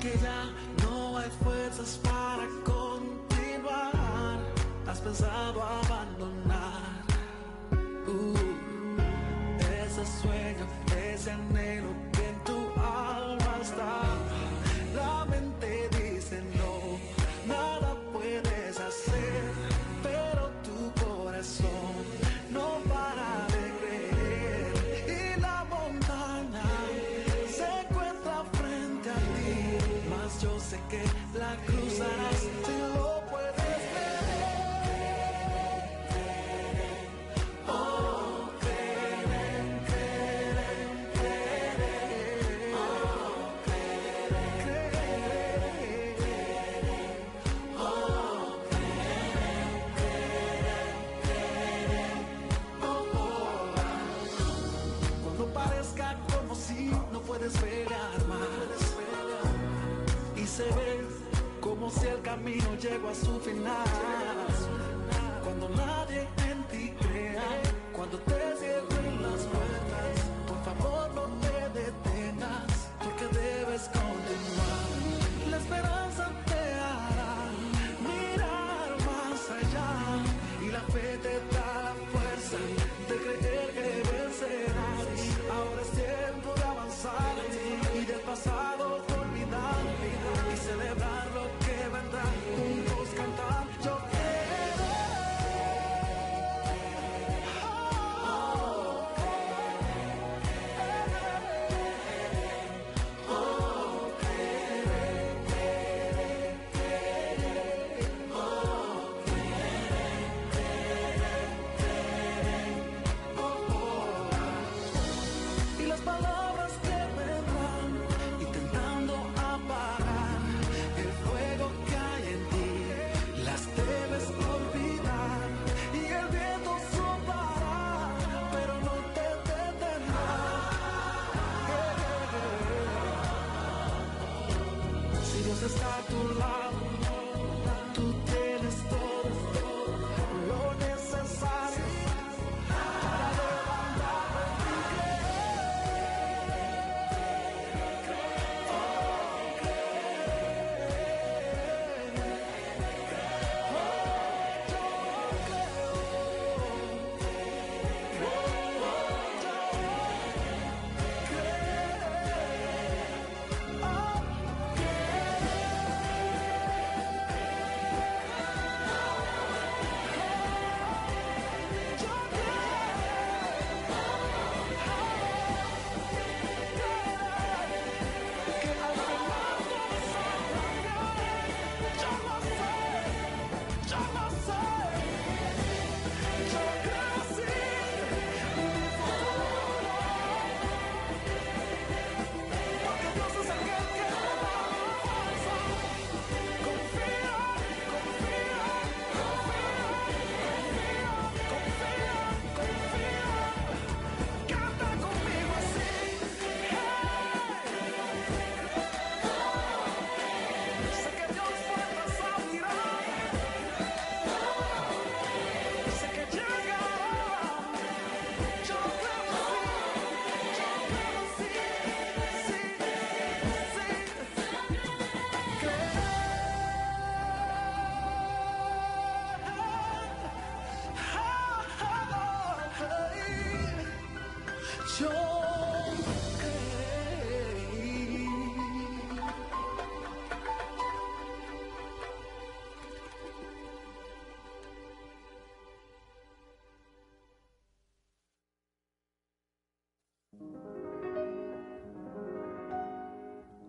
Que ya no hay fuerzas para continuar, has pensado camino llegó a su final. Cuando nadie en ti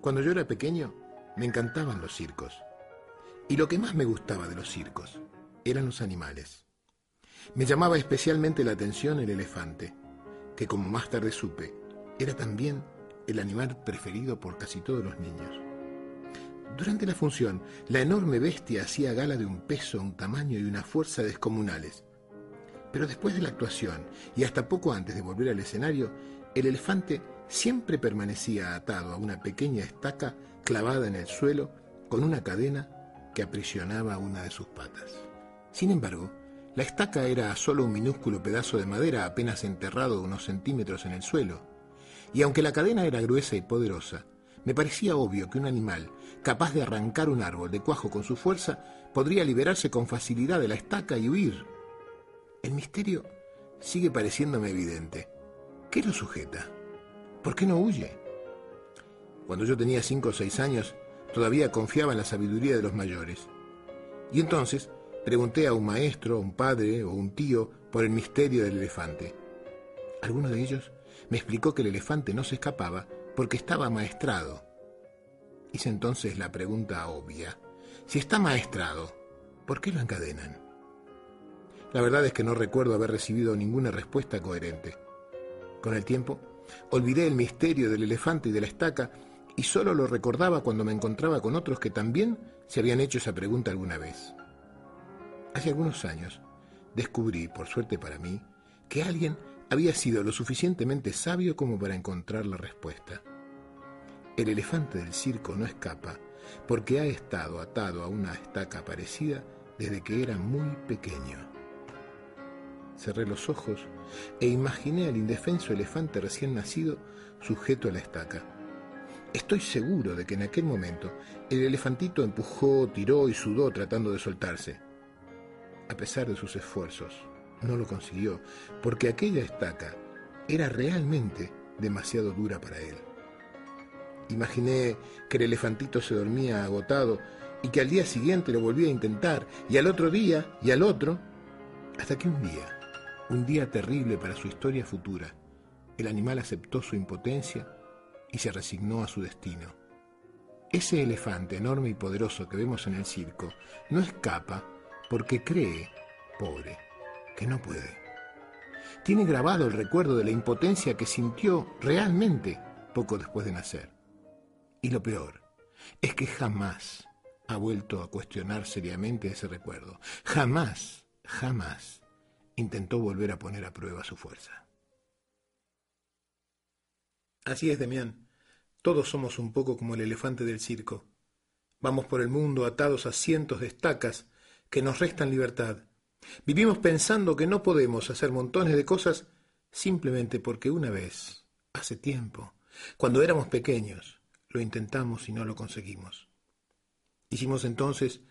Cuando yo era pequeño, me encantaban los circos. Y lo que más me gustaba de los circos eran los animales. Me llamaba especialmente la atención el elefante, que como más tarde supe, era también el animal preferido por casi todos los niños. Durante la función, la enorme bestia hacía gala de un peso, un tamaño y una fuerza descomunales. Pero después de la actuación, y hasta poco antes de volver al escenario, el elefante siempre permanecía atado a una pequeña estaca clavada en el suelo con una cadena que aprisionaba una de sus patas. Sin embargo, la estaca era solo un minúsculo pedazo de madera apenas enterrado unos centímetros en el suelo, y aunque la cadena era gruesa y poderosa, me parecía obvio que un animal capaz de arrancar un árbol de cuajo con su fuerza podría liberarse con facilidad de la estaca y huir. El misterio sigue pareciéndome evidente. ¿Qué lo sujeta? ¿Por qué no huye? Cuando yo tenía cinco o seis años, todavía confiaba en la sabiduría de los mayores. Y entonces pregunté a un maestro, un padre o un tío por el misterio del elefante. Alguno de ellos me explicó que el elefante no se escapaba porque estaba maestrado. Hice entonces la pregunta obvia. Si está maestrado, ¿por qué lo encadenan? La verdad es que no recuerdo haber recibido ninguna respuesta coherente. Con el tiempo, olvidé el misterio del elefante y de la estaca y solo lo recordaba cuando me encontraba con otros que también se habían hecho esa pregunta alguna vez. Hace algunos años descubrí, por suerte para mí, que alguien había sido lo suficientemente sabio como para encontrar la respuesta. El elefante del circo no escapa porque ha estado atado a una estaca parecida desde que era muy pequeño. Cerré los ojos e imaginé al indefenso elefante recién nacido sujeto a la estaca. Estoy seguro de que en aquel momento el elefantito empujó, tiró y sudó tratando de soltarse. A pesar de sus esfuerzos, no lo consiguió, porque aquella estaca era realmente demasiado dura para él. Imaginé que el elefantito se dormía agotado y que al día siguiente lo volvía a intentar, y al otro día, y al otro, hasta que un día, un día terrible para su historia futura, el animal aceptó su impotencia y se resignó a su destino. Ese elefante enorme y poderoso que vemos en el circo no escapa porque cree, pobre, que no puede. Tiene grabado el recuerdo de la impotencia que sintió realmente poco después de nacer. Y lo peor es que jamás ha vuelto a cuestionar seriamente ese recuerdo. Jamás, jamás intentó volver a poner a prueba su fuerza. Así es, Demián. Todos somos un poco como el elefante del circo. Vamos por el mundo atados a cientos de estacas que nos restan libertad. Vivimos pensando que no podemos hacer montones de cosas simplemente porque una vez, hace tiempo, cuando éramos pequeños, lo intentamos y no lo conseguimos. Hicimos entonces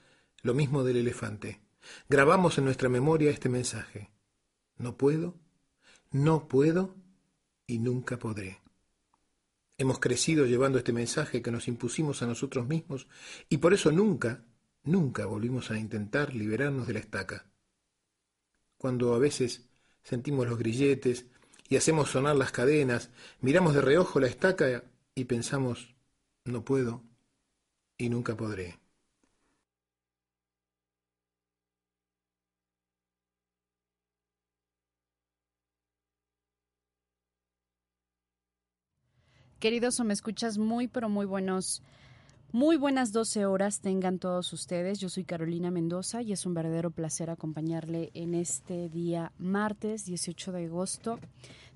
lo mismo del elefante. Grabamos en nuestra memoria este mensaje. No puedo, no puedo y nunca podré. Hemos crecido llevando este mensaje que nos impusimos a nosotros mismos y por eso nunca, nunca volvimos a intentar liberarnos de la estaca. Cuando a veces sentimos los grilletes y hacemos sonar las cadenas, miramos de reojo la estaca y pensamos, no puedo y nunca podré. Queridos o me escuchas muy, pero muy buenos. Muy buenas 12 horas tengan todos ustedes. Yo soy Carolina Mendoza y es un verdadero placer acompañarle en este día martes 18 de agosto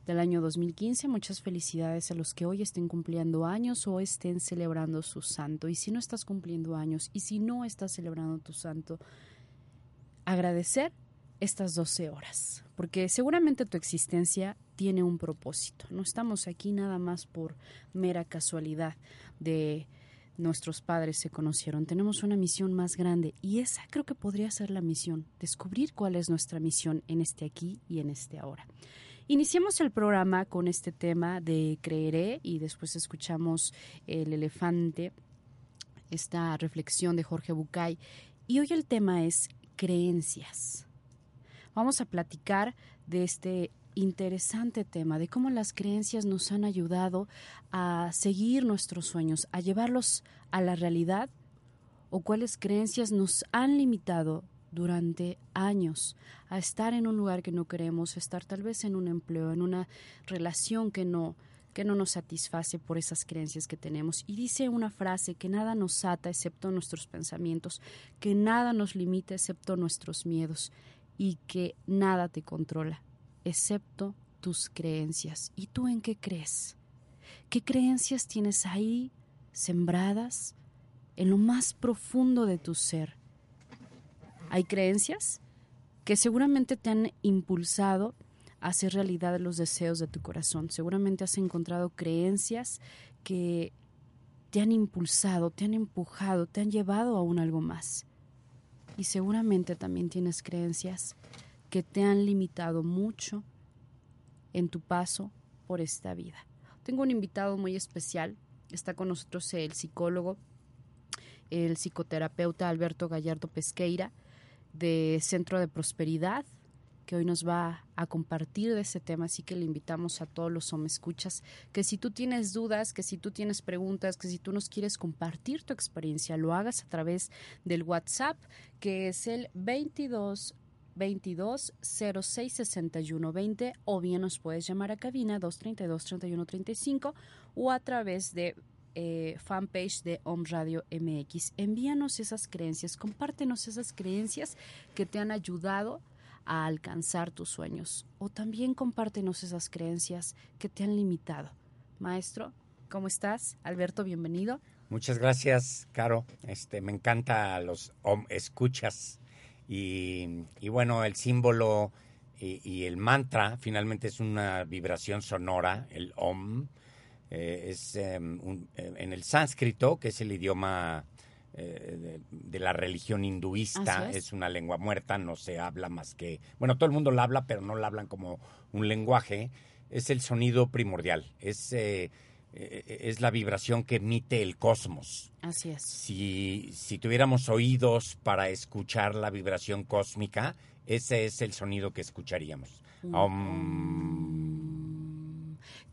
del año 2015. Muchas felicidades a los que hoy estén cumpliendo años o estén celebrando su santo. Y si no estás cumpliendo años y si no estás celebrando tu santo, agradecer estas 12 horas, porque seguramente tu existencia tiene un propósito. No estamos aquí nada más por mera casualidad de nuestros padres se conocieron. Tenemos una misión más grande y esa creo que podría ser la misión, descubrir cuál es nuestra misión en este aquí y en este ahora. Iniciamos el programa con este tema de creeré y después escuchamos el elefante, esta reflexión de Jorge Bucay. Y hoy el tema es creencias. Vamos a platicar de este interesante tema, de cómo las creencias nos han ayudado a seguir nuestros sueños, a llevarlos a la realidad o cuáles creencias nos han limitado durante años a estar en un lugar que no queremos, estar tal vez en un empleo, en una relación que no que no nos satisface por esas creencias que tenemos. Y dice una frase que nada nos ata excepto nuestros pensamientos, que nada nos limita excepto nuestros miedos y que nada te controla excepto tus creencias. ¿Y tú en qué crees? ¿Qué creencias tienes ahí sembradas en lo más profundo de tu ser? Hay creencias que seguramente te han impulsado a hacer realidad los deseos de tu corazón. Seguramente has encontrado creencias que te han impulsado, te han empujado, te han llevado a un algo más. Y seguramente también tienes creencias que te han limitado mucho en tu paso por esta vida. Tengo un invitado muy especial. Está con nosotros el psicólogo, el psicoterapeuta Alberto Gallardo Pesqueira, de Centro de Prosperidad, que hoy nos va a compartir de ese tema, así que le invitamos a todos los escuchas que si tú tienes dudas, que si tú tienes preguntas, que si tú nos quieres compartir tu experiencia, lo hagas a través del WhatsApp, que es el 22 22 06 61 20 o bien nos puedes llamar a cabina 232 31 35 o a través de eh, fanpage de Home Radio MX. Envíanos esas creencias, compártenos esas creencias que te han ayudado alcanzar tus sueños o también compártenos esas creencias que te han limitado. Maestro, ¿cómo estás? Alberto, bienvenido. Muchas gracias, Caro. Este, me encanta los escuchas y, bueno, el símbolo y, el mantra finalmente es una vibración sonora, el om. Eh, es em, eh, en el sánscrito, que es el idioma eh, de, la religión hinduista, es. una lengua muerta, no se habla más que, bueno, todo el mundo la habla, pero no la hablan como un lenguaje, es el sonido primordial, es eh, es la vibración que emite el cosmos. Así es. Si, si tuviéramos oídos para escuchar la vibración cósmica, ese es el sonido que escucharíamos.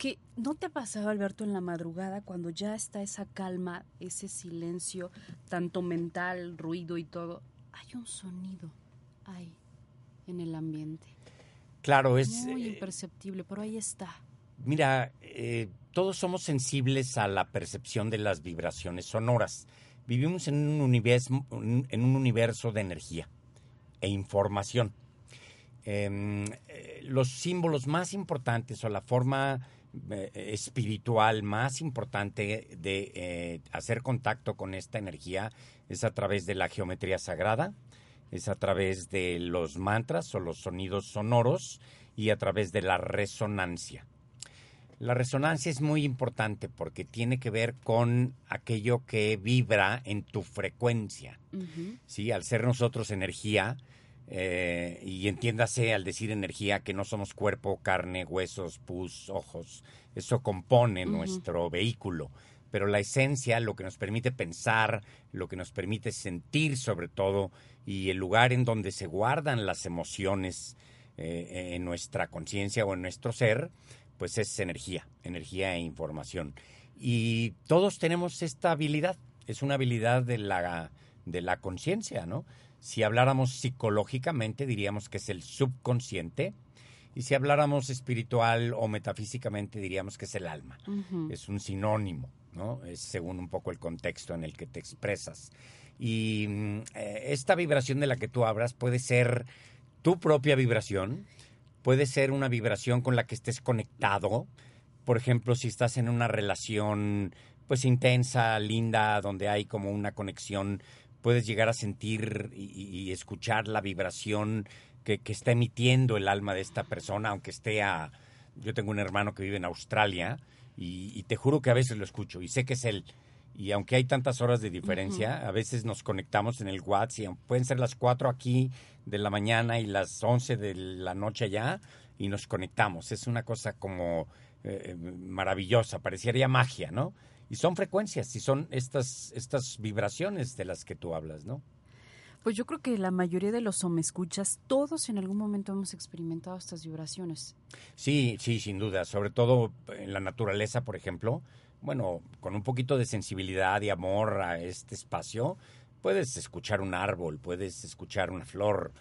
¿Qué no te ha pasado, Alberto, en la madrugada cuando ya está esa calma, ese silencio, tanto mental, ruido y todo? Hay un sonido ahí en el ambiente. Claro, es... Muy eh, imperceptible, pero ahí está. Mira, eh, todos somos sensibles a la percepción de las vibraciones sonoras. Vivimos en un universo, en un universo de energía e información. Em, eh, los símbolos más importantes o la forma espiritual más importante de hacer contacto con esta energía es a través de la geometría sagrada, es a través de los mantras o los sonidos sonoros y a través de la resonancia. La resonancia es muy importante porque tiene que ver con aquello que vibra en tu frecuencia. ¿sí? Al ser nosotros energía, eh, y entiéndase al decir energía que no somos cuerpo, carne, huesos, pus, ojos, eso compone nuestro vehículo. Pero la esencia, lo que nos permite pensar, lo que nos permite sentir sobre todo, y el lugar en donde se guardan las emociones eh, en nuestra conciencia o en nuestro ser, pues es energía, energía e información. Y todos tenemos esta habilidad, es una habilidad de la, de la conciencia, ¿no? Si habláramos psicológicamente, diríamos que es el subconsciente, y si habláramos espiritual o metafísicamente, diríamos que es el alma. Es un sinónimo, ¿no? Es según un poco el contexto en el que te expresas. Y mm, eh, esta vibración de la que tú hablas puede ser tu propia vibración, puede ser una vibración con la que estés conectado. Por ejemplo, si estás en una relación pues intensa, linda, donde hay como una conexión, puedes llegar a sentir y, escuchar la vibración que, está emitiendo el alma de esta persona, aunque esté a... Yo tengo un hermano que vive en Australia y, y te juro que a veces lo escucho y sé que es él y aunque hay tantas horas de diferencia, a veces nos conectamos en el WhatsApp y pueden ser las 4 aquí de la mañana y las 11 de la noche allá y nos conectamos. Es una cosa como eh, maravillosa, parecería magia, ¿no? Y son frecuencias y son estas, estas vibraciones de las que tú hablas, ¿no? Pues yo creo que la mayoría de los escuchas, todos en algún momento hemos experimentado estas vibraciones. Sí, sí, sin duda. Sobre todo en la naturaleza, por ejemplo. Bueno, con un poquito de sensibilidad y amor a este espacio, puedes escuchar un árbol, puedes escuchar una flor,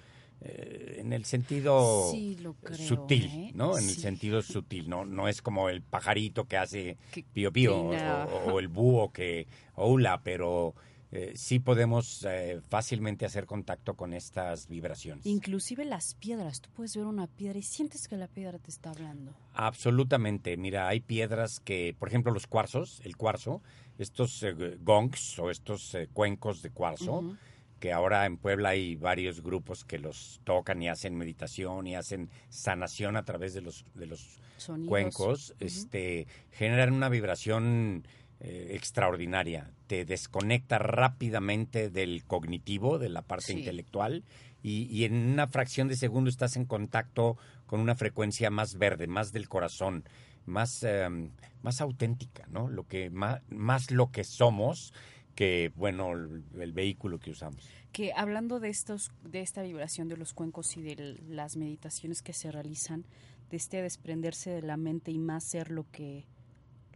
eh, en el sentido Sí, lo creo, sutil, ¿eh? ¿no? En el sentido sutil, no no es como el pajarito que hace Que pío pío o, el búho que hola, pero eh, sí podemos eh, fácilmente hacer contacto con estas vibraciones. Inclusive las piedras, tú puedes ver una piedra y sientes que la piedra te está hablando. Absolutamente. Mira, hay piedras que, por ejemplo, los cuarzos, el cuarzo, estos gongs o estos cuencos de cuarzo. Que ahora en Puebla hay varios grupos que los tocan y hacen meditación y hacen sanación a través de los, de los Sonidos. cuencos, este, generan una vibración eh, extraordinaria. Te desconecta rápidamente del cognitivo, de la parte Sí. intelectual, y, y en una fracción de segundo estás en contacto con una frecuencia más verde, más del corazón, más, em, más auténtica, ¿no? Lo que más, más lo que somos que, bueno, el, el vehículo que usamos. Que hablando de estos, de esta vibración de los cuencos y de las meditaciones que se realizan, de este desprenderse de la mente y más ser lo que,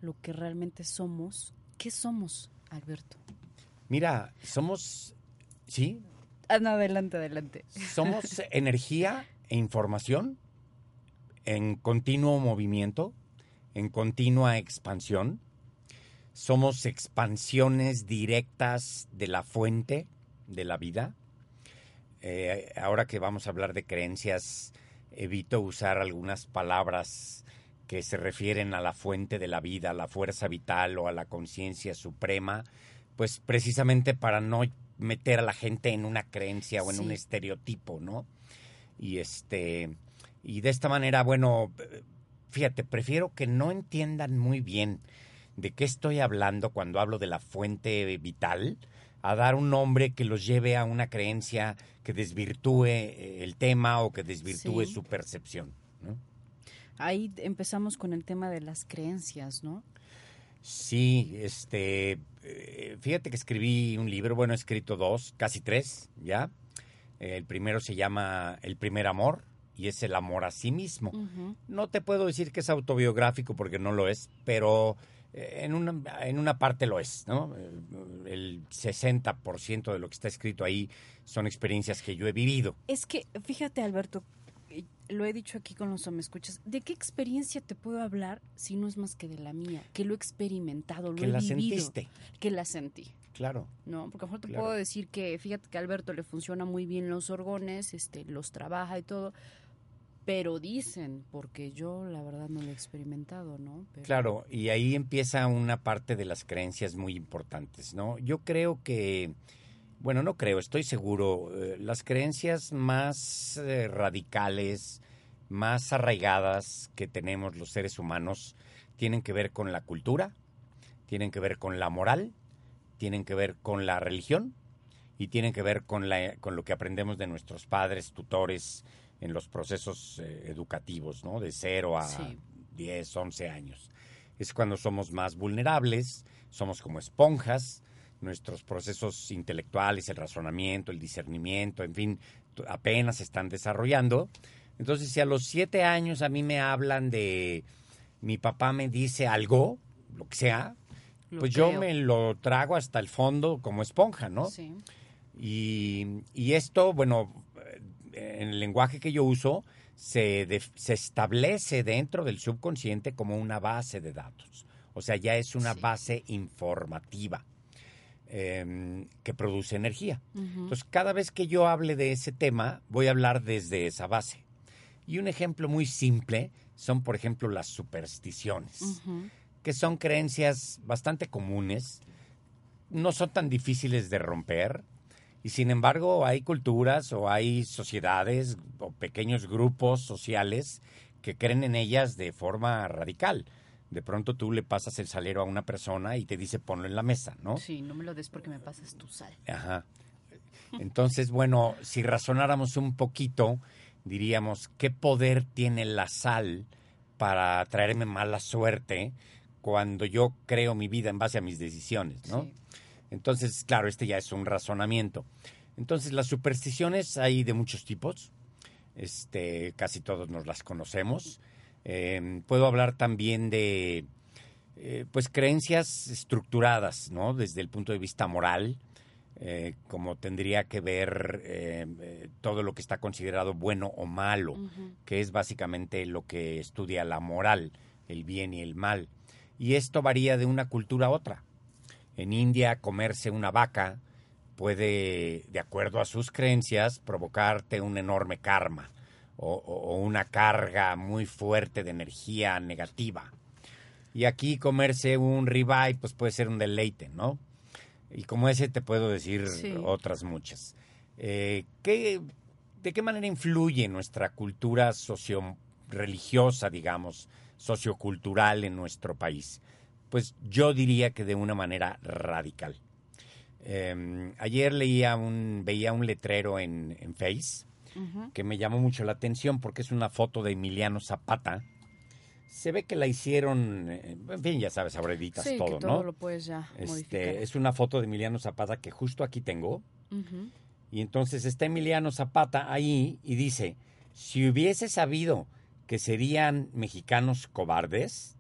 lo que realmente somos. ¿Qué somos, Alberto? Mira, somos, ¿sí? Ah, no, adelante, adelante. Somos energía e información en continuo movimiento, en continua expansión. Somos expansiones directas de la fuente de la vida. Eh, ahora que vamos a hablar de creencias, evito usar algunas palabras que se refieren a la fuente de la vida, a la fuerza vital o a la conciencia suprema, pues precisamente para no meter a la gente en una creencia o en un estereotipo, ¿no? Y este y de esta manera, bueno, fíjate, prefiero que no entiendan muy bien de qué estoy hablando cuando hablo de la fuente vital, a dar un nombre que los lleve a una creencia que desvirtúe eh, el tema o que desvirtúe Sí. su percepción, ¿no? Ahí empezamos con el tema de las creencias, ¿no? Sí, este, eh, fíjate que escribí un libro, bueno, he escrito dos, casi tres, ¿ya? El primero se llama El primer amor y es el amor a sí mismo. No te puedo decir que es autobiográfico porque no lo es, pero en una, en una parte lo es, ¿no? El 60% de lo que está escrito ahí son experiencias que yo he vivido. Es que, fíjate, Alberto, eh, lo he dicho aquí con los escuchas, ¿de qué experiencia te puedo hablar si no es más que de la mía? Que lo he experimentado, lo Que he la vivido, sentiste, que la sentí. claro. No, porque a lo mejor te Claro. puedo decir que, fíjate que a Alberto le funciona muy bien los orgones, este, los trabaja y todo, pero dicen, porque yo la verdad no lo he experimentado, ¿no? Claro, y ahí empieza una parte de las creencias muy importantes, ¿no? Yo creo que, bueno, no creo, estoy seguro, eh, las creencias más eh, radicales, más arraigadas que tenemos los seres humanos tienen que ver con la cultura, tienen que ver con la moral, tienen que ver con la religión y tienen que ver con, la, con lo que aprendemos de nuestros padres, tutores en los procesos eh, educativos, ¿no? De cero a Sí. 10, 11 años. Es cuando somos más vulnerables, somos como esponjas, nuestros procesos intelectuales, el razonamiento, el discernimiento, en fin, apenas se están desarrollando. Entonces, si a los siete años a mí me hablan de mi papá me dice algo, lo que sea, Lo pues yo me lo trago hasta el fondo como esponja, ¿no? Sí. Y, y esto, bueno, en el lenguaje que yo uso, se, establece dentro del subconsciente como una base de datos. O sea, ya es una Sí. base informativa em, que produce energía. Ujú. Entonces, cada vez que yo hable de ese tema, voy a hablar desde esa base. Y un ejemplo muy simple son, por ejemplo, las supersticiones que son creencias bastante comunes, no son tan difíciles de romper, y sin embargo hay culturas o hay sociedades o pequeños grupos sociales que creen en ellas de forma radical. De pronto tú le pasas el salero a una persona y te dice ponlo en la mesa, ¿no? Sí, no me lo des porque me pasas tu sal. Ajá. Entonces, bueno, si razonáramos un poquito, diríamos, ¿qué poder tiene la sal para traerme mala suerte cuando yo creo mi vida en base a mis decisiones, ¿no? Sí. Entonces, claro, este ya es un razonamiento. Entonces, las supersticiones hay de muchos tipos. Este, casi todos nos las conocemos. Eh, puedo hablar también de, eh, pues, creencias estructuradas, ¿no? Desde el punto de vista moral, eh, como tendría que ver eh, eh, todo lo que está considerado bueno o malo, que es básicamente lo que estudia la moral, el bien y el mal. Y esto varía de una cultura a otra. En India, comerse una vaca puede, de acuerdo a sus creencias, provocarte un enorme karma o, una carga muy fuerte de energía negativa. Y aquí comerse un ribeye pues puede ser un deleite, ¿no? Y como ese te puedo decir Sí. otras muchas. Eh, ¿qué- ¿De qué manera influye nuestra cultura socio-religiosa, digamos, sociocultural en nuestro país? Pues yo diría que de una manera radical. Eh, ayer leía un, veía un letrero en, en Face que me llamó mucho la atención porque es una foto de Emiliano Zapata. Se ve que la hicieron, eh, en fin, ya sabes, ahora editas Sí, todo, que todo ¿no? lo puedes ya modificar. Este, es una foto de Emiliano Zapata que justo aquí tengo. Y entonces está Emiliano Zapata ahí y dice, si hubiese sabido que serían mexicanos cobardes,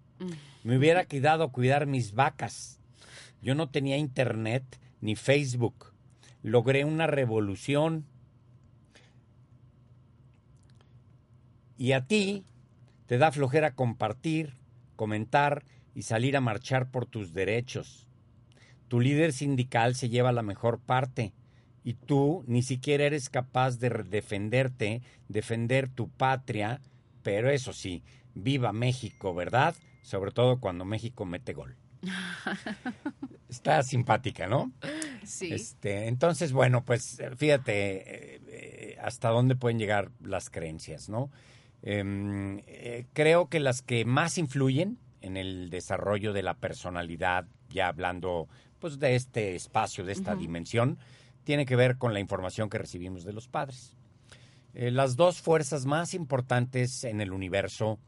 me hubiera quedado a cuidar mis vacas. Yo no tenía internet ni Facebook. Logré una revolución. Y a ti te da flojera compartir, comentar y salir a marchar por tus derechos. Tu líder sindical se lleva la mejor parte y tú ni siquiera eres capaz de defenderte, defender tu patria, pero eso sí, viva México, ¿verdad? Sobre todo cuando México mete gol. Está simpática, ¿no? Sí. Este, entonces, bueno, pues fíjate eh, eh, hasta dónde pueden llegar las creencias, ¿no? Em, eh, creo que las que más influyen en el desarrollo de la personalidad, ya hablando pues de este espacio, de esta dimensión, tiene que ver con la información que recibimos de los padres. Las dos fuerzas más importantes en el universo,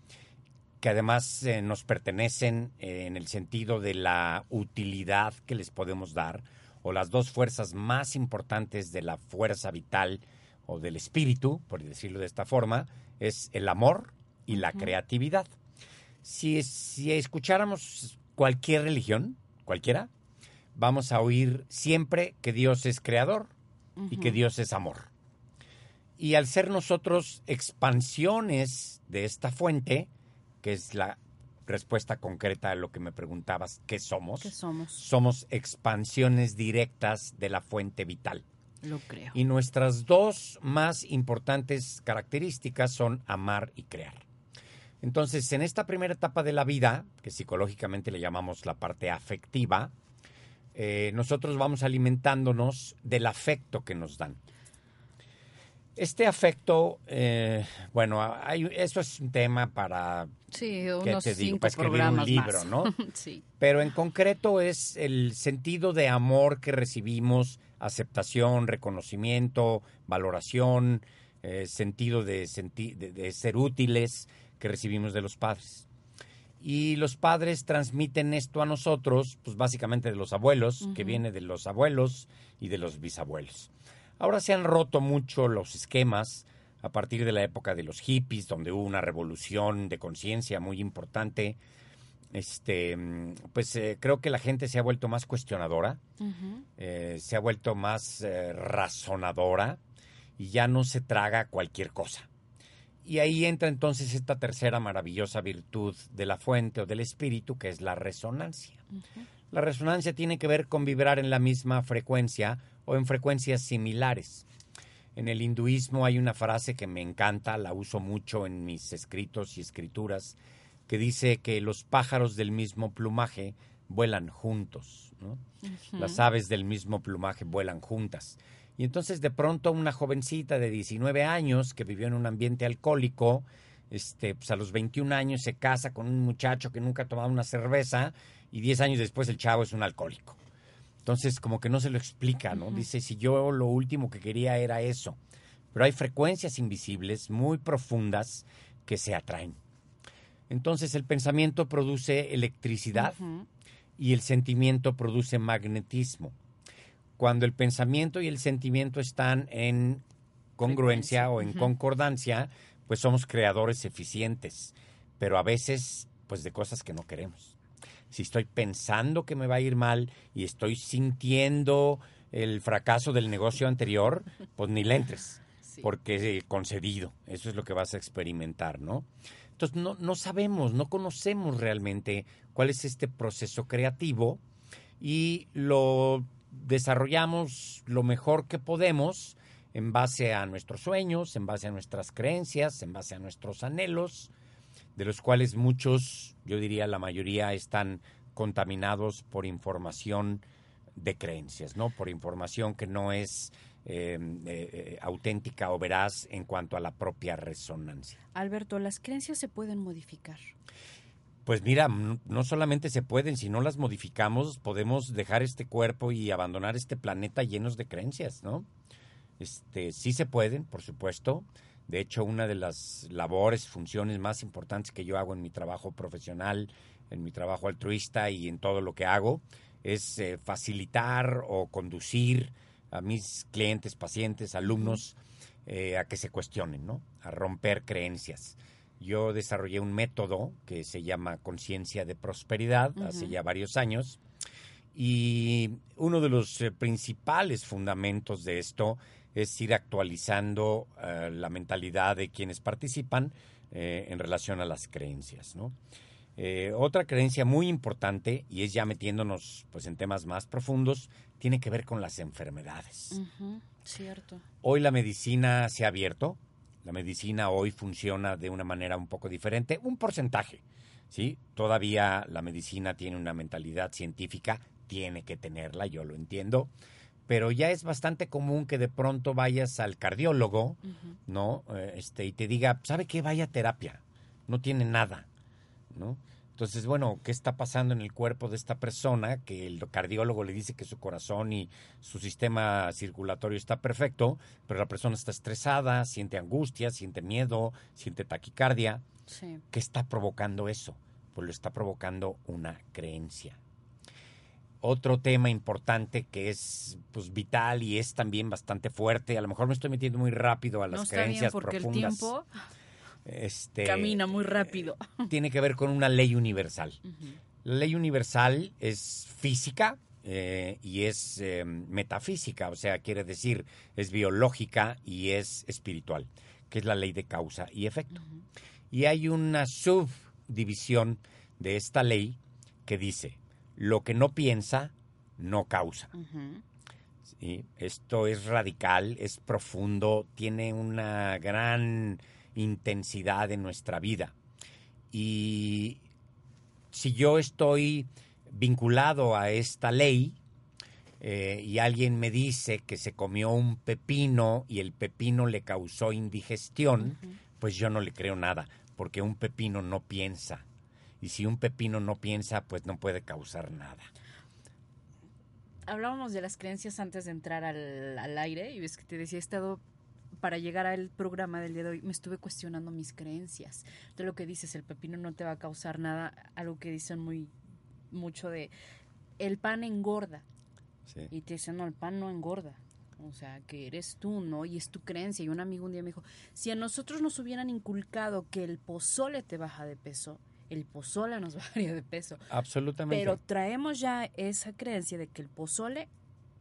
que además eh, nos pertenecen eh, en el sentido de la utilidad que les podemos dar, o las dos fuerzas más importantes de la fuerza vital o del espíritu, por decirlo de esta forma, es el amor y la creatividad. Si, si escucháramos cualquier religión, cualquiera, vamos a oír siempre que Dios es creador y que Dios es amor. Y al ser nosotros expansiones de esta fuente, que es la respuesta concreta a lo que me preguntabas, ¿qué somos? ¿Qué somos? Somos expansiones directas de la fuente vital. Lo creo. Y nuestras dos más importantes características son amar y crear. Entonces, en esta primera etapa de la vida, que psicológicamente le llamamos la parte afectiva, eh, nosotros vamos alimentándonos del afecto que nos dan. Este afecto, eh, bueno, hay, eso es un tema para Sí, ¿qué unos te digo? cinco Para escribir un libro, más. ¿no? sí. Pero en concreto es el sentido de amor que recibimos, aceptación, reconocimiento, valoración, eh, sentido de, senti- de- de ser útiles que recibimos de los padres. Y los padres transmiten esto a nosotros, pues básicamente de los abuelos, que viene de los abuelos y de los bisabuelos. Ahora se han roto mucho los esquemas a partir de la época de los hippies, donde hubo una revolución de conciencia muy importante este, mm, pues eh, creo que la gente se ha vuelto más cuestionadora, eh, se ha vuelto más eh, razonadora y ya no se traga cualquier cosa. Y ahí entra entonces esta tercera maravillosa virtud de la fuente o del espíritu, que es la resonancia. La resonancia tiene que ver con vibrar en la misma frecuencia o en frecuencias similares. En el hinduismo hay una frase que me encanta, la uso mucho en mis escritos y escrituras, que dice que los pájaros del mismo plumaje vuelan juntos, ¿no? Las aves del mismo plumaje vuelan juntas. Y entonces de pronto una jovencita de 19 años que vivió en un ambiente alcohólico, este, pues a los 21 años se casa con un muchacho que nunca ha tomado una cerveza y 10 años después el chavo es un alcohólico. Entonces como que no se lo explica, ¿no? Dice, si yo lo último que quería era eso. pero hay frecuencias invisibles muy profundas que se atraen. Entonces el pensamiento produce electricidad y el sentimiento produce magnetismo. Cuando el pensamiento y el sentimiento están en congruencia o en concordancia, pues somos creadores eficientes, pero a veces pues de cosas que no queremos. Si estoy pensando que me va a ir mal y estoy sintiendo el fracaso del negocio anterior, pues ni le entres, porque concedido, eso es lo que vas a experimentar, ¿no? Entonces no, no sabemos, no conocemos realmente cuál es este proceso creativo y lo desarrollamos lo mejor que podemos en base a nuestros sueños, en base a nuestras creencias, en base a nuestros anhelos, de los cuales muchos, yo diría la mayoría, están contaminados por información de creencias, ¿no? Por información que no es eh, eh, auténtica o veraz en cuanto a la propia resonancia. Alberto, ¿las creencias se pueden modificar? Pues mira, no solamente se pueden, si no las modificamos, podemos dejar este cuerpo y abandonar este planeta llenos de creencias, ¿no? Este, sí se pueden, por supuesto. De hecho, una de las labores, funciones más importantes que yo hago en mi trabajo profesional, en mi trabajo altruista y en todo lo que hago, es eh, facilitar o conducir a mis clientes, pacientes, alumnos, eh, a que se cuestionen, ¿no? A romper creencias. Yo desarrollé un método que se llama conciencia de prosperidad hace ya varios años y uno de los eh, principales fundamentos de esto es ir actualizando eh, la mentalidad de quienes participan en relación a las creencias, ¿no? otra creencia muy importante, y es ya metiéndonos pues, en temas más profundos, tiene que ver con las enfermedades. Cierto. Hoy la medicina se ha abierto, la medicina hoy funciona de una manera un poco diferente, un porcentaje, ¿sí? Todavía la medicina tiene una mentalidad científica, tiene que tenerla, yo lo entiendo, pero ya es bastante común que de pronto vayas al cardiólogo, ¿no? Eh, este, y te diga, ¿sabe qué? Vaya terapia, no tiene nada, ¿no? Entonces, bueno, ¿qué está pasando en el cuerpo de esta persona? Que el cardiólogo le dice que su corazón y su sistema circulatorio está perfecto, pero la persona está estresada, siente angustia, siente miedo, siente taquicardia. ¿Qué está provocando eso? Pues lo está provocando una creencia. Otro tema importante que es pues vital y es también bastante fuerte, a lo mejor me estoy metiendo muy rápido a las no está creencias bien porque profundas. el tiempo Este, camina muy rápido. tiene que ver con una ley universal. La ley universal es física eh, y es eh, metafísica, o sea, quiere decir, es biológica y es espiritual, que es la ley de causa y efecto. Y hay una subdivisión de esta ley que dice, lo que no piensa, no causa. ¿Sí? Esto es radical, es profundo, tiene una gran intensidad en nuestra vida. Y si yo estoy vinculado a esta ley eh, y alguien me dice que se comió un pepino y el pepino le causó indigestión, pues yo no le creo nada, porque un pepino no piensa. Y si un pepino no piensa, pues no puede causar nada. Hablábamos de las creencias antes de entrar al, al aire y ves que te decía, he estado para llegar al programa del día de hoy me estuve cuestionando mis creencias. De lo que dices, el pepino no te va a causar nada, algo que dicen muy mucho de el pan engorda. Sí. Y te dicen, no, el pan no engorda. O sea, que eres tú, ¿no? Y es tu creencia. Y un amigo un día me dijo, si a nosotros nos hubieran inculcado que el pozole te baja de peso, el pozole nos bajaría de peso. Absolutamente. Pero traemos ya esa creencia de que el pozole,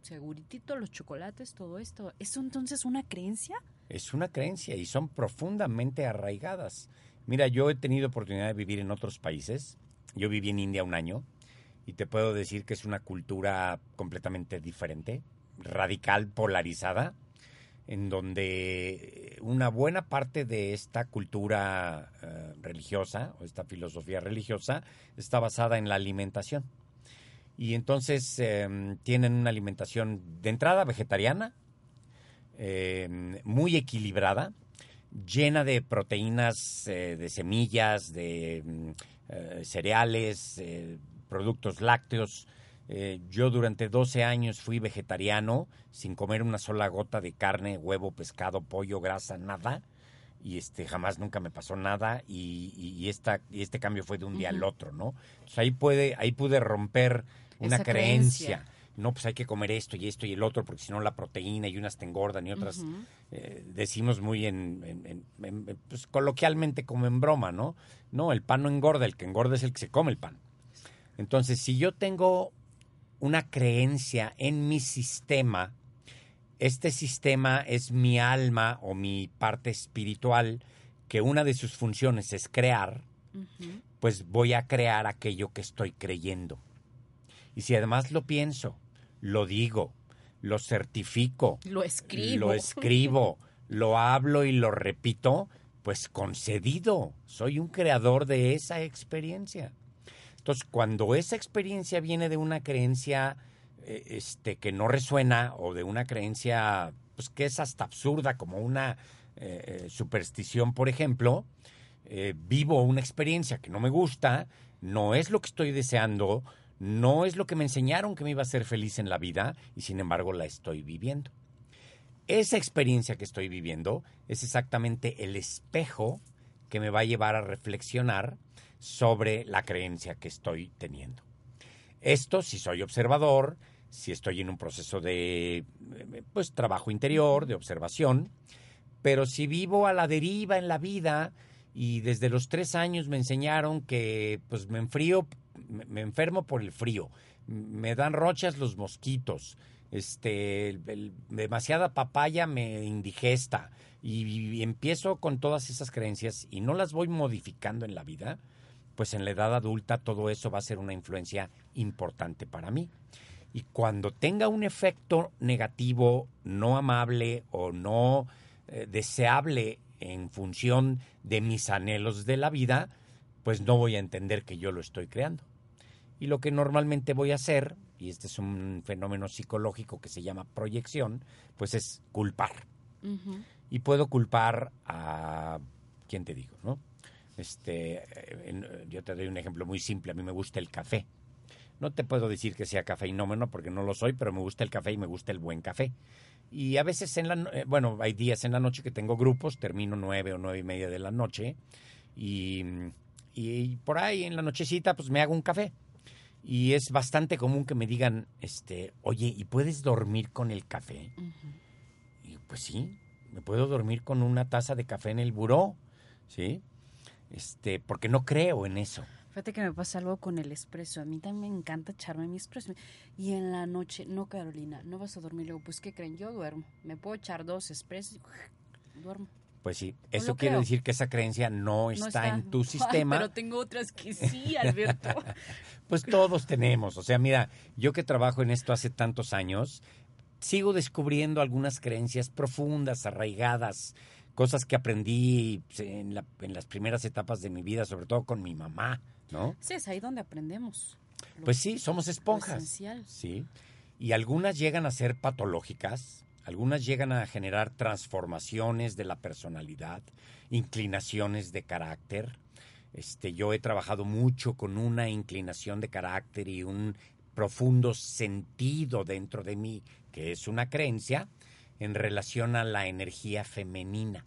seguritito, los chocolates, todo esto, ¿eso entonces una creencia? Es una creencia y son profundamente arraigadas. Mira, yo he tenido oportunidad de vivir en otros países. Yo viví en India un año y te puedo decir que es una cultura completamente diferente, radical, polarizada, en donde una buena parte de esta cultura eh, religiosa o esta filosofía religiosa está basada en la alimentación. Y entonces eh, tienen una alimentación de entrada vegetariana, eh, muy equilibrada, llena de proteínas eh, de semillas, de mm, eh, cereales, eh, productos lácteos, Eh, yo durante 12 años fui vegetariano, sin comer una sola gota de carne, huevo, pescado, pollo, grasa, nada. Y este jamás nunca me pasó nada y, y- y esta, y este cambio fue de un día al otro, ¿no? Entonces ahí, puede, ahí pude romper una Esa creencia. creencia. No, pues hay que comer esto y esto y el otro, porque si no la proteína y unas te engordan y otras eh, decimos muy en, en- en- en- pues, coloquialmente como en broma, ¿no? No, el pan no engorda, el que engorda es el que se come el pan. Entonces, si yo tengo una creencia en mi sistema, este sistema es mi alma o mi parte espiritual, que una de sus funciones es crear, pues voy a crear aquello que estoy creyendo. Y si además lo pienso, lo digo, lo certifico, Lo escribo. lo escribo, lo hablo y lo repito, pues concedido. Soy un creador de esa experiencia. Entonces, cuando esa experiencia viene de una creencia eh, este, que no resuena o de una creencia pues, que es hasta absurda, como una eh, eh, superstición, por ejemplo, vivo una experiencia que no me gusta, no es lo que estoy deseando, no es lo que me enseñaron que me iba a hacer feliz en la vida y sin embargo la estoy viviendo. Esa experiencia que estoy viviendo es exactamente el espejo que me va a llevar a reflexionar sobre la creencia que estoy teniendo. Esto si soy observador, si estoy en un proceso de eh, pues trabajo interior, de observación, pero si vivo a la deriva en la vida y desde los tres años me enseñaron que pues me enfrío, me, enfermo por el frío, me dan rochas los mosquitos, este, demasiada papaya me indigesta y empiezo con todas esas creencias y no las voy modificando en la vida, pues en la edad adulta todo eso va a ser una influencia importante para mí. Y cuando tenga un efecto negativo, no amable o no eh, deseable en función de mis anhelos de la vida, pues no voy a entender que yo lo estoy creando. Y lo que normalmente voy a hacer, y este es un fenómeno psicológico que se llama proyección, pues es culpar. Y puedo culpar a, ¿quién te digo? ¿no? Este, eh, yo te doy un ejemplo muy simple, a mí me gusta el café. No te puedo decir que sea cafeinómeno porque no lo soy, pero me gusta el café y me gusta el buen café. Y a veces en la, eh, bueno, hay días en la noche que tengo grupos, termino nueve o nueve y media de la noche y, y por ahí en la nochecita pues me hago un café. Y es bastante común que me digan, este, oye, ¿y puedes dormir con el café? Y pues sí, me puedo dormir con una taza de café en el buró, ¿sí? Este, porque no creo en eso. Fíjate que me pasa algo con el espresso. A mí también me encanta echarme mi espresso. Y en la noche, no, Carolina, no vas a dormir. Luego, pues, ¿qué creen? Yo duermo. Me puedo echar dos espressos y duermo. Pues sí, No eso quiere creo. decir que esa creencia no No está, en tu Ay, sistema. pero tengo otras que sí, Alberto. Pues todos tenemos. O sea, mira, yo que trabajo en esto hace tantos años, sigo descubriendo algunas creencias profundas, arraigadas, cosas que aprendí pues, en, la- en las primeras etapas de mi vida, sobre todo con mi mamá, ¿no? sí, es ahí donde aprendemos. Pues sí, somos esponjas. esencial. Sí. Y algunas llegan a ser patológicas, algunas llegan a generar transformaciones de la personalidad, inclinaciones de carácter. Este, yo he trabajado mucho con una inclinación de carácter y un profundo sentido dentro de mí, que es una creencia en relación a la energía femenina.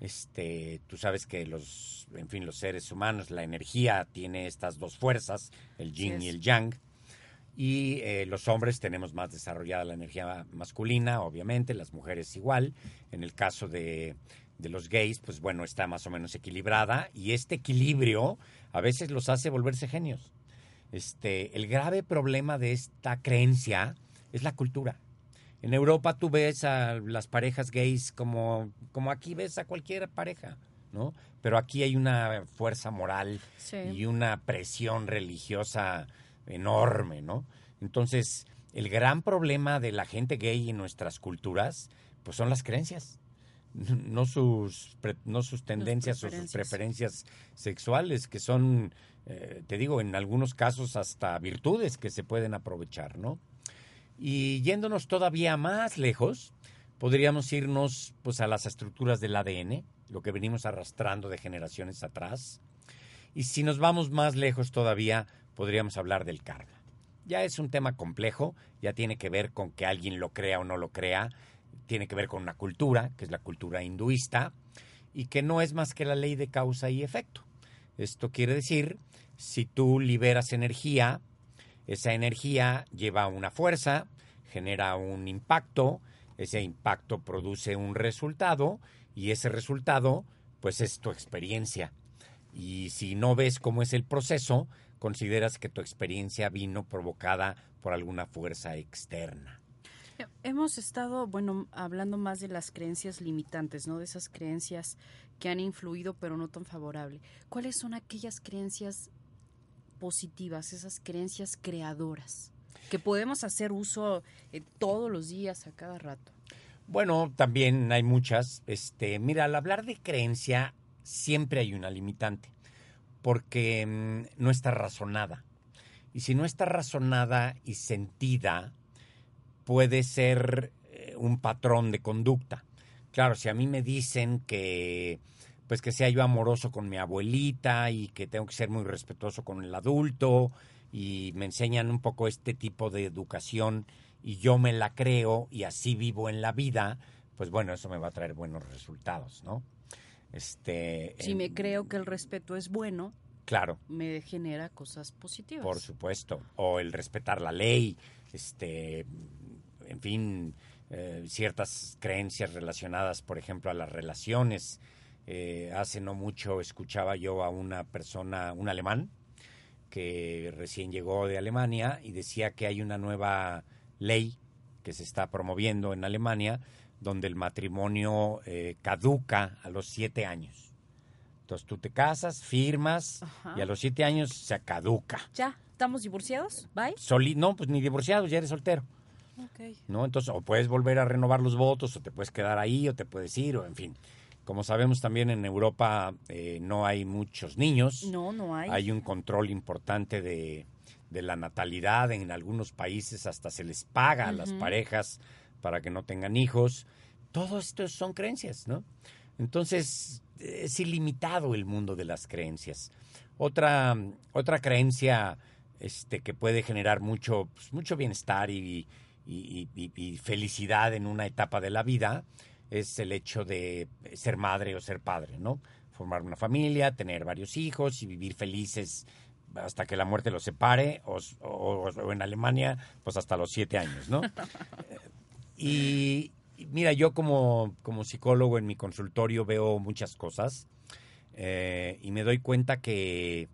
Este, tú sabes que los, en fin, los seres humanos, la energía tiene estas dos fuerzas, el yin y el yang. Y eh, los hombres tenemos más desarrollada la energía masculina, obviamente, las mujeres igual. En el caso de, de los gays, pues bueno, está más o menos equilibrada. Y este equilibrio a veces los hace volverse genios. Este, el grave problema de esta creencia es la cultura. En Europa tú ves a las parejas gays como, como aquí ves a cualquier pareja, ¿no? Pero aquí hay una fuerza moral Sí. y una presión religiosa enorme, ¿no? Entonces, el gran problema de la gente gay en nuestras culturas, pues son las creencias, no sus, pre- no sus tendencias o sus preferencias. preferencias sexuales, que son, eh, te digo, en algunos casos hasta virtudes que se pueden aprovechar, ¿no? Y yéndonos todavía más lejos, podríamos irnos pues a las estructuras del ADN, lo que venimos arrastrando de generaciones atrás. Y si nos vamos más lejos todavía, podríamos hablar del karma. ya es un tema complejo, ya tiene que ver con que alguien lo crea o no lo crea, tiene que ver con una cultura, que es la cultura hinduista, y que no es más que la ley de causa y efecto. Esto quiere decir, si tú liberas energía, esa energía lleva una fuerza, genera un impacto, ese impacto produce un resultado y ese resultado pues es tu experiencia. Y si no ves cómo es el proceso, consideras que tu experiencia vino provocada por alguna fuerza externa. Hemos estado, bueno, hablando más de las creencias limitantes, ¿no? De esas creencias que han influido pero no tan favorable. ¿Cuáles son aquellas creencias positivas, esas creencias creadoras que podemos hacer uso eh, todos los días, a cada rato? Bueno, también hay muchas. Este, mira, al hablar de creencia siempre hay una limitante, porque mm, no está razonada. Y si no está razonada y sentida, puede ser eh, un patrón de conducta. Claro, si a mí me dicen que pues que sea yo amoroso con mi abuelita y que tengo que ser muy respetuoso con el adulto y me enseñan un poco este tipo de educación y yo me la creo y así vivo en la vida, pues bueno, eso me va a traer buenos resultados, ¿no? Este, Si me creo que el respeto es bueno, Claro, me genera cosas positivas. por supuesto. O el respetar la ley, este, en fin, eh, ciertas creencias relacionadas, por ejemplo, a las relaciones. Eh, hace no mucho escuchaba yo a una persona, un alemán, que recién llegó de Alemania y decía que hay una nueva ley que se está promoviendo en Alemania donde el matrimonio eh, caduca a los siete años. Entonces tú te casas, firmas Ajá. y a los siete años se caduca. ¿Ya? ¿Estamos divorciados? ¿Bye? Soli no, pues ni divorciado, ya eres soltero. ¿no? Entonces, o puedes volver a renovar los votos, o te puedes quedar ahí, o te puedes ir, o en fin. Como sabemos también en Europa eh, no hay muchos niños. No, no hay. Hay un control importante de, de la natalidad. En algunos países hasta se les paga a las parejas para que no tengan hijos. Todo esto son creencias, ¿no? Entonces, es ilimitado el mundo de las creencias. Otra, otra creencia este, que puede generar mucho, pues, mucho bienestar y, y- y- y felicidad en una etapa de la vida es el hecho de ser madre o ser padre, ¿no? Formar una familia, tener varios hijos y vivir felices hasta que la muerte los separe, o, o- o en Alemania, pues hasta los siete años, ¿no? y, y mira, yo como, como psicólogo en mi consultorio veo muchas cosas eh, y me doy cuenta que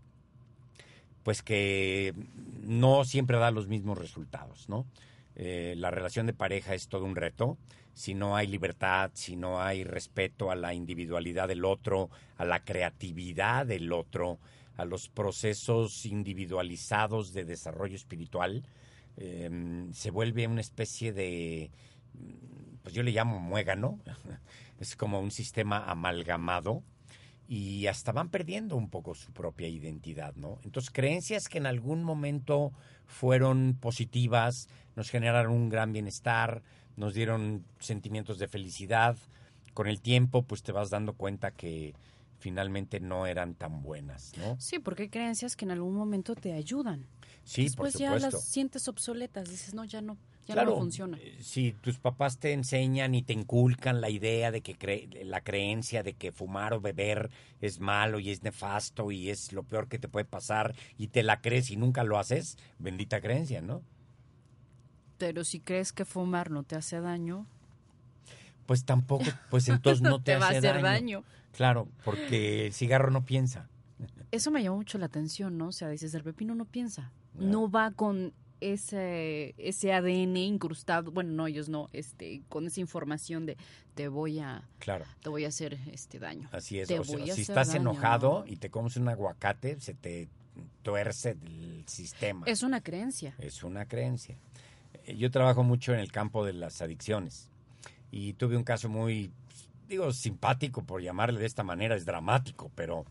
pues que no siempre da los mismos resultados, ¿no? Eh, la relación de pareja es todo un reto. Si no hay libertad, si no hay respeto a la individualidad del otro, a la creatividad del otro, a los procesos individualizados de desarrollo espiritual, eh, se vuelve una especie de, pues yo le llamo muégano, es como un sistema amalgamado y hasta van perdiendo un poco su propia identidad, ¿no? Entonces, creencias que en algún momento fueron positivas, nos generaron un gran bienestar, nos dieron sentimientos de felicidad, con el tiempo pues te vas dando cuenta que finalmente no eran tan buenas, ¿no? Sí, porque hay creencias que en algún momento te ayudan. Sí, Después por ya supuesto. las sientes obsoletas, dices, no, ya no, ya claro, no funciona. eh, Si tus papás te enseñan y te inculcan la idea de que cre- la creencia de que fumar o beber es malo y es nefasto y es lo peor que te puede pasar y te la crees y nunca lo haces, bendita creencia, ¿no? Pero si crees que fumar no te hace daño, Pues tampoco, pues entonces no te, te va a hace hacer daño. daño. Claro, porque el cigarro no piensa. Eso me llamó mucho la atención, ¿no? O sea, dices, el pepino no piensa. Ah. No va con ese, ese ADN incrustado. Bueno, no, ellos no, este, con esa información de te voy a, Claro, te voy a hacer este daño. así es. Te O sea, a si estás daño, enojado ¿no? y te comes un aguacate, se te tuerce el sistema. Es una creencia. Es una creencia. Eh, Yo trabajo mucho en el campo de las adicciones y tuve un caso muy, digo, simpático por llamarle de esta manera, es dramático, pero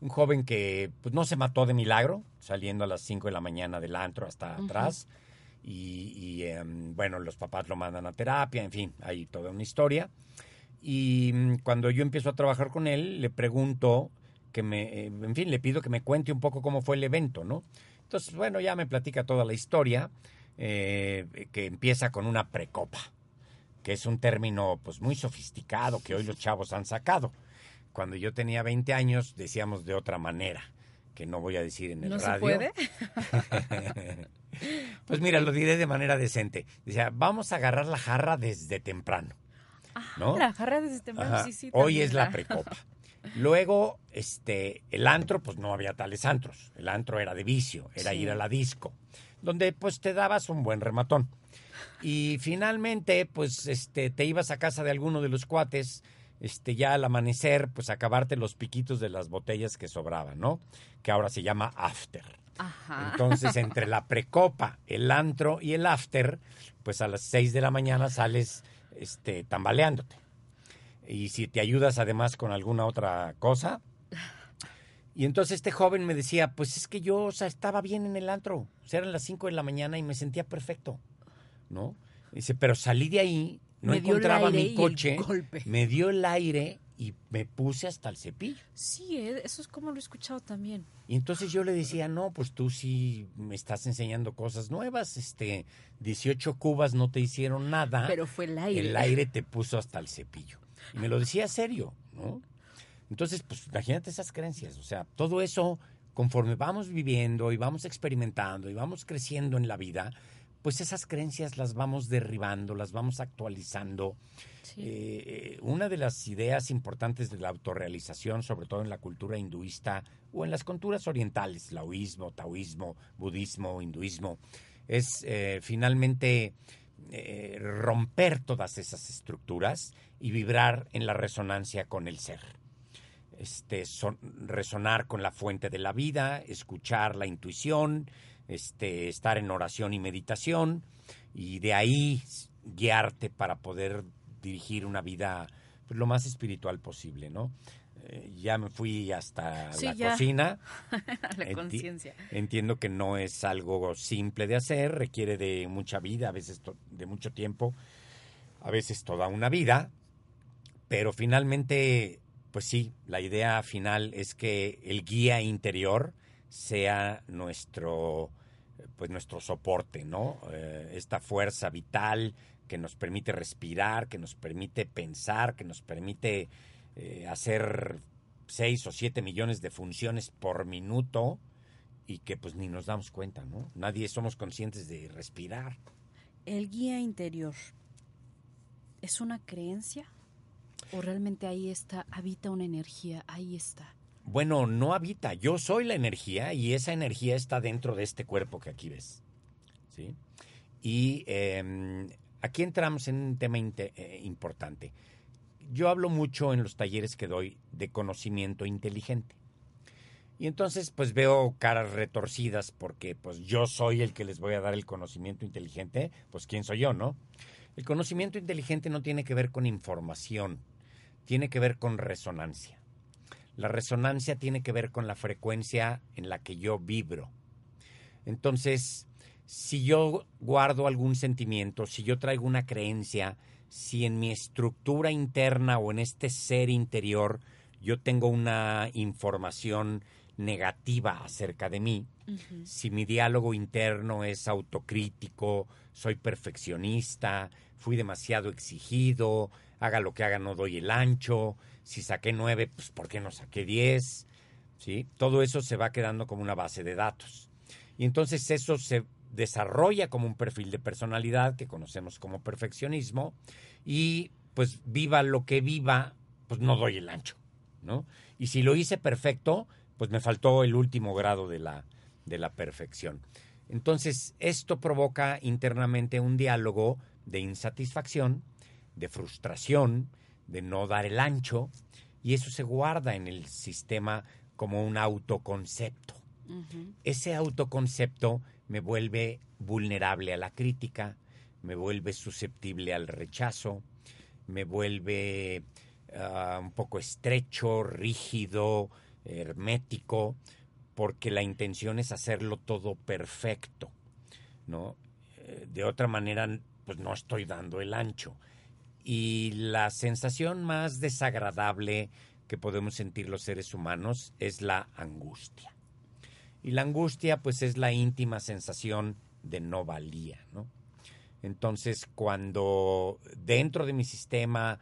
un joven que pues, no se mató de milagro, saliendo a las 5 de la mañana del antro hasta atrás. Y, y, em, bueno, los papás lo mandan a terapia, en fin, hay toda una historia. Y mm, cuando yo empiezo a trabajar con él, le pregunto que me, eh, en fin, le pido que me cuente un poco cómo fue el evento, ¿no? Entonces, bueno, ya me platica toda la historia, eh, que empieza con una precopa, que es un término pues muy sofisticado que hoy los chavos han sacado. Cuando yo tenía 20 años decíamos de otra manera, que no voy a decir en el ¿No se radio. puede? pues mira, lo diré de manera decente. Decía, vamos a agarrar la jarra desde temprano. ¿no? Ah, La jarra desde temprano, Ajá. sí, sí. Hoy es la precopa. Luego, este, el antro, pues no había tales antros. El antro era de vicio, era Sí. ir a la disco, donde pues te dabas un buen rematón. Y finalmente, pues, este, te ibas a casa de alguno de los cuates, este, ya al amanecer, pues acabarte los piquitos de las botellas que sobraban, ¿no? Que ahora se llama after. Ajá. Entonces, entre la precopa, el antro y el after, pues a las 6 de la mañana sales este, tambaleándote. Y si te ayudas además con alguna otra cosa. Y entonces este joven me decía, pues es que yo, o sea, estaba bien en el antro. O sea, eran las 5 de la mañana y me sentía perfecto, ¿no? Dice, pero salí de ahí, no Me encontraba mi coche, me dio el aire y me puse hasta el cepillo. Sí, eh, eso es como lo he escuchado también. Y entonces yo le decía, no, pues tú sí me estás enseñando cosas nuevas, este, 18 cubas no te hicieron nada. Pero fue el aire. El aire te puso hasta el cepillo. Y me lo decía serio, ¿no? Entonces, pues imagínate esas creencias, o sea, todo eso, conforme vamos viviendo y vamos experimentando y vamos creciendo en la vida, pues esas creencias las vamos derribando, las vamos actualizando. Sí. Eh, una de las ideas importantes de la autorrealización, sobre todo en la cultura hinduista o en las culturas orientales, laoísmo, taoísmo, budismo, hinduismo, es eh, finalmente eh, romper todas esas estructuras y vibrar en la resonancia con el ser. Este, son- resonar con la fuente de la vida, escuchar la intuición, este, estar en oración y meditación y de ahí guiarte para poder dirigir una vida pues, lo más espiritual posible, ¿no? Eh, ya me fui hasta Sí, la ya. cocina. la Enti- conciencia. Entiendo que no es algo simple de hacer, requiere de mucha vida, a veces de mucho tiempo, a veces toda una vida, pero finalmente, pues sí, la idea final es que el guía interior sea nuestro, pues nuestro soporte, ¿no? Eh, esta fuerza vital que nos permite respirar, que nos permite pensar, que nos permite eh, hacer seis o siete millones de funciones por minuto y que pues ni nos damos cuenta, ¿no? Nadie somos conscientes de respirar. ¿El guía interior es una creencia? ¿O realmente ahí está, habita una energía? Ahí está. Bueno, no habita, yo soy la energía y esa energía está dentro de este cuerpo que aquí ves. ¿Sí? Y eh, aquí entramos en un tema eh, importante. Yo hablo mucho en los talleres que doy de conocimiento inteligente. Y entonces pues veo caras retorcidas porque pues yo soy el que les voy a dar el conocimiento inteligente, pues quién soy yo, ¿no? El conocimiento inteligente no tiene que ver con información, tiene que ver con resonancia. La resonancia tiene que ver con la frecuencia en la que yo vibro. Entonces, si yo guardo algún sentimiento, si yo traigo una creencia, si en mi estructura interna o en este ser interior yo tengo una información negativa acerca de mí, si mi diálogo interno es autocrítico, soy perfeccionista, fui demasiado exigido, haga lo que haga no doy el ancho, si saqué nueve, pues ¿por qué no saqué diez? ¿Sí? Todo eso se va quedando como una base de datos. Y entonces eso se desarrolla como un perfil de personalidad que conocemos como perfeccionismo y pues viva lo que viva, pues no doy el ancho, ¿no? Y si lo hice perfecto, pues me faltó el último grado de la, de la perfección. Entonces, esto provoca internamente un diálogo de insatisfacción, de frustración, de no dar el ancho, y eso se guarda en el sistema como un autoconcepto. Ese autoconcepto me vuelve vulnerable a la crítica, me vuelve susceptible al rechazo, me vuelve ah, un poco estrecho, rígido, hermético, porque la intención es hacerlo todo perfecto, ¿no? Eh, De otra manera, pues no estoy dando el ancho. Y la sensación más desagradable que podemos sentir los seres humanos es la angustia. Y la angustia, pues es la íntima sensación de no valía, ¿no? Entonces, cuando dentro de mi sistema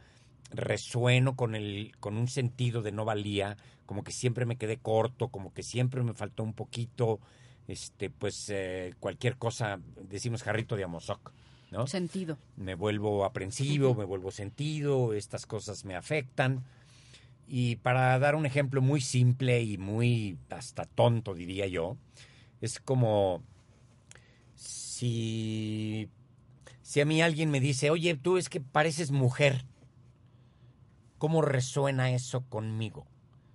resueno con, el, con un sentido de no valía, como que siempre me quedé corto, como que siempre me faltó un poquito, este, pues eh, cualquier cosa, decimos jarrito de amozoc, ¿no? Sentido. Me vuelvo aprensivo, me vuelvo sentido, estas cosas me afectan. Y para dar un ejemplo muy simple y muy hasta tonto, diría yo, es como si, si a mí alguien me dice, oye, tú es que pareces mujer. ¿Cómo resuena eso conmigo?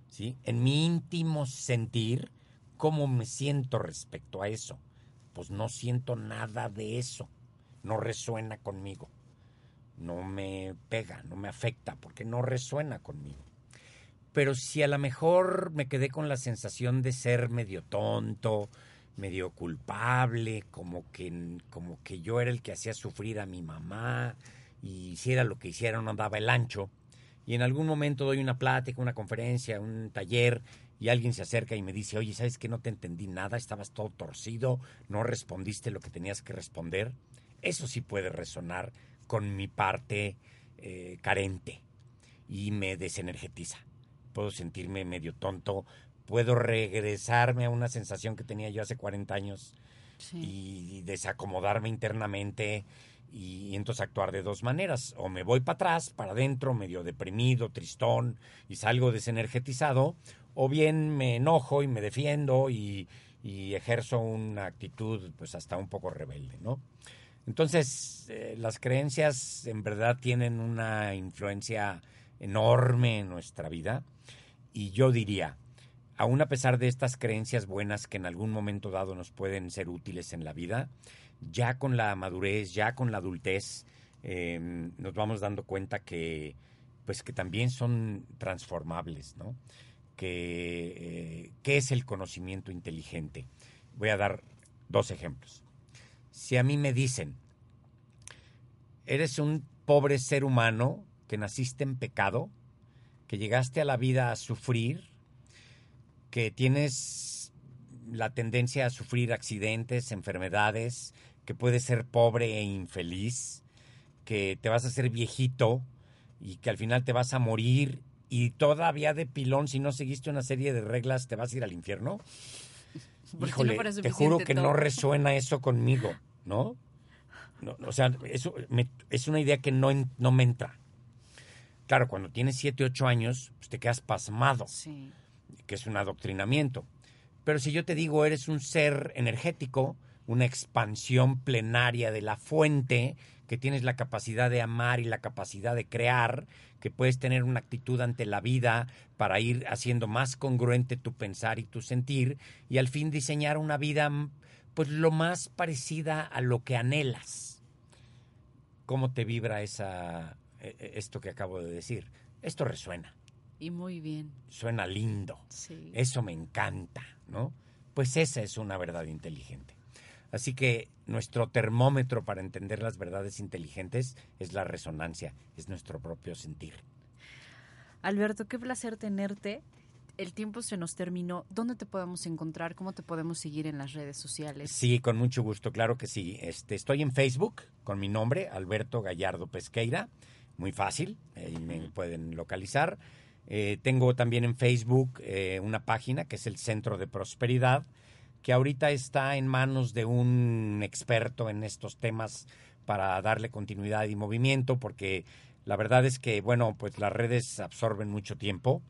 ¿Sí? En mi íntimo sentir, ¿cómo me siento respecto a eso? Pues no siento nada de eso. No resuena conmigo. No me pega, no me afecta, porque no resuena conmigo pero si a lo mejor me quedé con la sensación de ser medio tonto, medio culpable, como que, como que yo era el que hacía sufrir a mi mamá y hiciera lo que hiciera no daba el ancho, y en algún momento doy una plática, una conferencia, un taller, y alguien se acerca y me dice, oye, ¿sabes que no te entendí nada? Estabas todo torcido, no respondiste lo que tenías que responder. Eso sí puede resonar con mi parte eh, carente y me desenergetiza puedo sentirme medio tonto, puedo regresarme a una sensación que tenía yo hace 40 años y desacomodarme internamente y, entonces actuar de dos maneras. O me voy para atrás, para adentro, medio deprimido, tristón y salgo desenergetizado, o bien me enojo y me defiendo y, y ejerzo una actitud pues hasta un poco rebelde, ¿no? Entonces, eh, las creencias en verdad tienen una influencia enorme en nuestra vida y yo diría, aún a pesar de estas creencias buenas que en algún momento dado nos pueden ser útiles en la vida, ya con la madurez, ya con la adultez, em, nos vamos dando cuenta que, pues que también son transformables, ¿no? Que, eh, ¿Qué es el conocimiento inteligente? Voy a dar dos ejemplos. Si a mí me dicen, eres un pobre ser humano que naciste en pecado, que llegaste a la vida a sufrir, que tienes la tendencia a sufrir accidentes, enfermedades, que puedes ser pobre e infeliz, que te vas a hacer viejito y que al final te vas a morir y todavía de pilón, si no seguiste una serie de reglas, te vas a ir al infierno. Híjole, te juro que no resuena eso conmigo, ¿no? o sea, eso es una idea que no, no me entra. Claro, cuando tienes 7, 8 años, pues te quedas pasmado, Sí. que es un adoctrinamiento. Pero si yo te digo, eres un ser energético, una expansión plenaria de la fuente, que tienes la capacidad de amar y la capacidad de crear, que puedes tener una actitud ante la vida para ir haciendo más congruente tu pensar y tu sentir, y al fin diseñar una vida pues lo más parecida a lo que anhelas. ¿Cómo te vibra esa, e- e- esto que acabo de decir? Esto resuena, Y muy bien. suena lindo. Sí. Eso me encanta, ¿no? Pues esa es una verdad inteligente. Así que nuestro termómetro para entender las verdades inteligentes es la resonancia, es nuestro propio sentir. Alberto, qué placer tenerte. El tiempo se nos terminó. ¿Dónde te podemos encontrar? ¿Cómo te podemos seguir en las redes sociales? Sí, con mucho gusto, claro que sí. Este, estoy en Facebook con mi nombre, Alberto Gallardo Pesqueira. Muy fácil, ahí me pueden localizar. Eh, tengo también en Facebook eh, una página que es el Centro de Prosperidad, que ahorita está en manos de un experto en estos temas para darle continuidad y movimiento, porque la verdad es que, bueno, pues las redes absorben mucho tiempo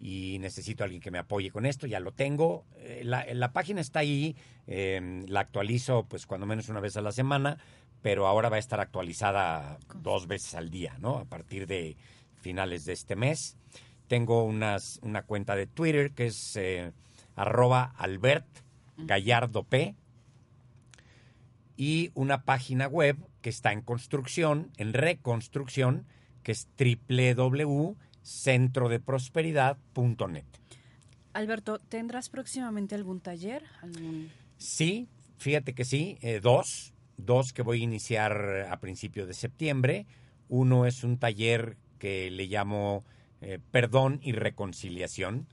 y necesito a alguien que me apoye con esto, ya lo tengo. Eh, la, la página está ahí, eh, la actualizo pues cuando menos una vez a la semana, pero ahora va a estar actualizada dos veces al día, ¿no? A partir de finales de este mes. Tengo unas, una cuenta de Twitter que es eh, arroba Albert Gallardo P y una página web que está en construcción, en reconstrucción, que es www.centrodeprosperidad.net. Alberto, ¿tendrás próximamente algún taller? ¿Algún... Sí, fíjate que sí, eh, dos, dos que voy a iniciar a principios de septiembre. Uno es un taller que le llamo eh, Perdón y Reconciliación.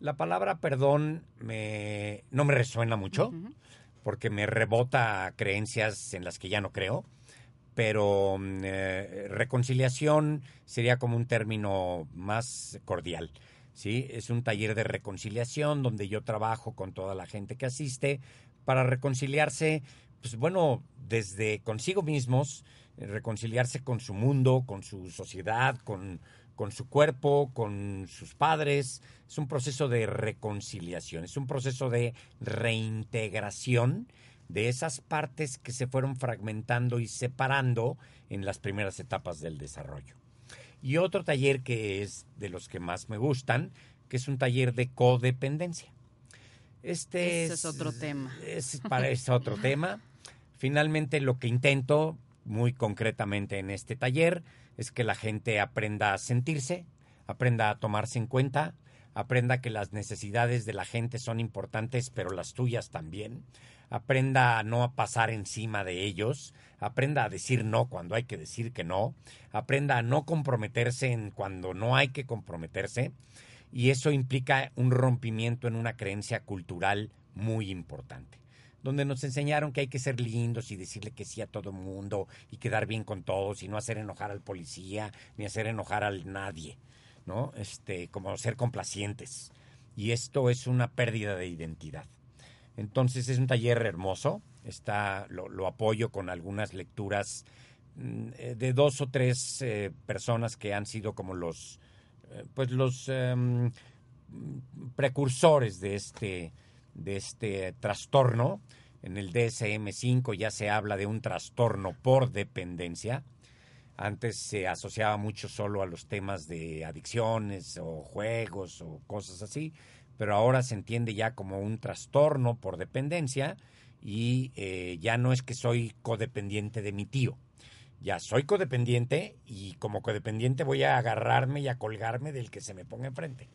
La palabra perdón me, no me resuena mucho porque me rebota creencias en las que ya no creo, pero mm, eh, reconciliación sería como un término más cordial. ¿sí? Es un taller de reconciliación donde yo trabajo con toda la gente que asiste para reconciliarse, pues bueno, desde consigo mismos, reconciliarse con su mundo, con su sociedad, con, con su cuerpo, con sus padres. Es un proceso de reconciliación, es un proceso de reintegración de esas partes que se fueron fragmentando y separando en las primeras etapas del desarrollo. Y otro taller que es de los que más me gustan, que es un taller de codependencia. Este Ese es otro tema. Es, para, es otro tema. Finalmente lo que intento muy concretamente en este taller es que la gente aprenda a sentirse, aprenda a tomarse en cuenta, aprenda que las necesidades de la gente son importantes, pero las tuyas también, aprenda a no pasar encima de ellos, aprenda a decir no cuando hay que decir que no, aprenda a no comprometerse en cuando no hay que comprometerse, y eso implica un rompimiento en una creencia cultural muy importante donde nos enseñaron que hay que ser lindos y decirle que sí a todo mundo y quedar bien con todos y no hacer enojar al policía ni hacer enojar al nadie, ¿no? Este, como ser complacientes. Y esto es una pérdida de identidad. Entonces es un taller hermoso, está, lo, apoyo con algunas lecturas mm, eh, de dos o tres eh, personas que han sido como los, eh, pues los em, precursores de este, de este trastorno. En el DSM-5 ya se habla de un trastorno por dependencia. Antes se asociaba mucho solo a los temas de adicciones o juegos o cosas así, pero ahora se entiende ya como un trastorno por dependencia y eh, ya no es que soy codependiente de mi tío. Ya soy codependiente y como codependiente voy a agarrarme y a colgarme del que se me ponga enfrente.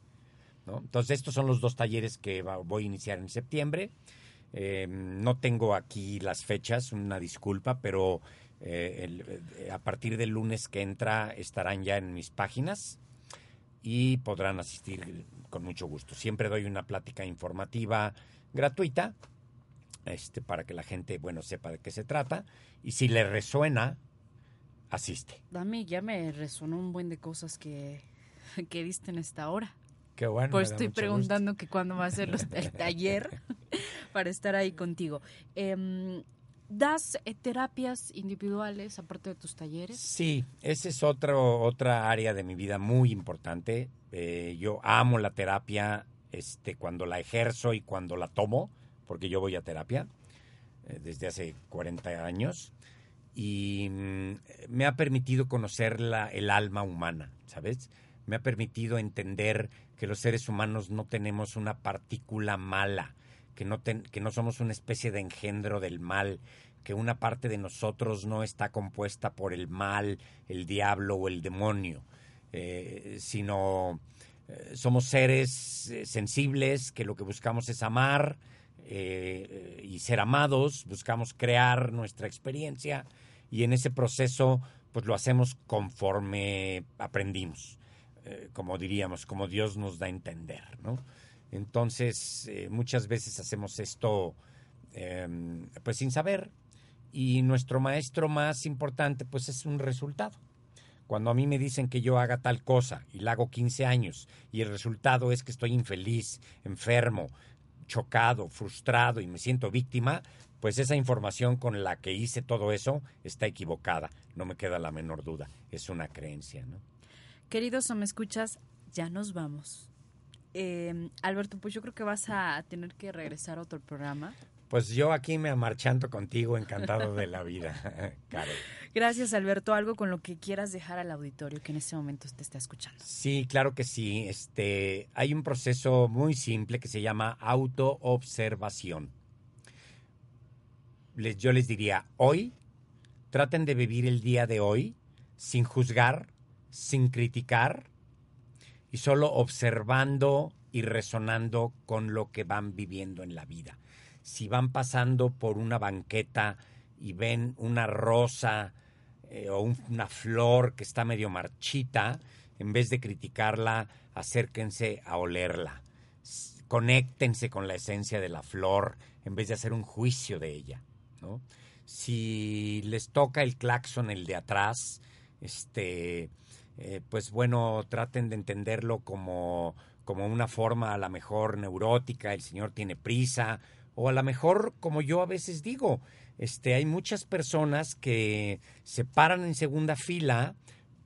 Entonces estos son los dos talleres que voy a iniciar en septiembre. Eh, no tengo aquí las fechas, una disculpa, pero eh, a partir del lunes que entra estarán ya en mis páginas y podrán asistir con mucho gusto. Siempre doy una plática informativa gratuita este, para que la gente bueno sepa de qué se trata y si le resuena, asiste. A mí ya me resonó un buen de cosas que, que diste en esta hora. Qué bueno. Pues estoy preguntando que cuándo va a ser los- el taller para estar ahí contigo. Em, ¿Das eh, terapias individuales aparte de tus talleres? Sí, esa es otro, otra área de mi vida muy importante. Eh, yo amo la terapia este, cuando la ejerzo y cuando la tomo, porque yo voy a terapia eh, desde hace 40 años y mm, me ha permitido conocer la, el alma humana, ¿sabes? Me ha permitido entender que los seres humanos no tenemos una partícula mala, que no, que no somos una especie de engendro del mal, que una parte de nosotros no está compuesta por el mal, el diablo o el demonio, eh, sino eh, somos seres eh, sensibles que lo que buscamos es amar y ser amados, buscamos crear nuestra experiencia y en ese proceso pues lo hacemos conforme aprendimos, como diríamos, como Dios nos da a entender, ¿no? Entonces, eh, muchas veces hacemos esto eh, pues sin saber y nuestro maestro más importante pues es un resultado. Cuando a mí me dicen que yo haga tal cosa y la hago 15 años y el resultado es que estoy infeliz, enfermo, chocado, frustrado y me siento víctima, pues esa información con la que hice todo eso está equivocada, no me queda la menor duda, es una creencia, ¿no? Queridos o me escuchas, ya nos vamos. Em, Alberto, pues yo creo que vas a tener que regresar a otro programa. Pues yo aquí me amarchanto contigo, encantado de la vida, Carol. Gracias, Alberto. Algo con lo que quieras dejar al auditorio que en este momento te está escuchando. Sí, claro que sí. Este, hay un proceso muy simple que se llama autoobservación. Les, yo les diría, hoy traten de vivir el día de hoy sin juzgar, sin criticar y solo observando y resonando con lo que van viviendo en la vida. Si van pasando por una banqueta y ven una rosa eh, o un- una flor que está medio marchita, en vez de criticarla, acérquense a olerla. Conéctense con la esencia de la flor en vez de hacer un juicio de ella. Si les toca el claxon, el de atrás, este, eh, pues bueno, traten de entenderlo como, como una forma a la mejor neurótica, el señor tiene prisa, o a lo mejor, como yo a veces digo, este, hay muchas personas que se paran en segunda fila,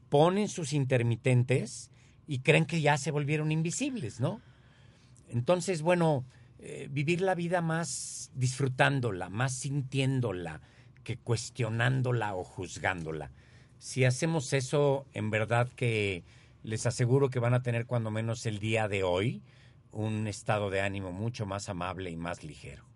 ponen sus intermitentes y creen que ya se volvieron invisibles, ¿no? Entonces, bueno, eh, vivir la vida más disfrutándola, más sintiéndola, que cuestionándola o juzgándola. Si hacemos eso, en verdad que les aseguro que van a tener cuando menos el día de hoy un estado de ánimo mucho más amable y más ligero.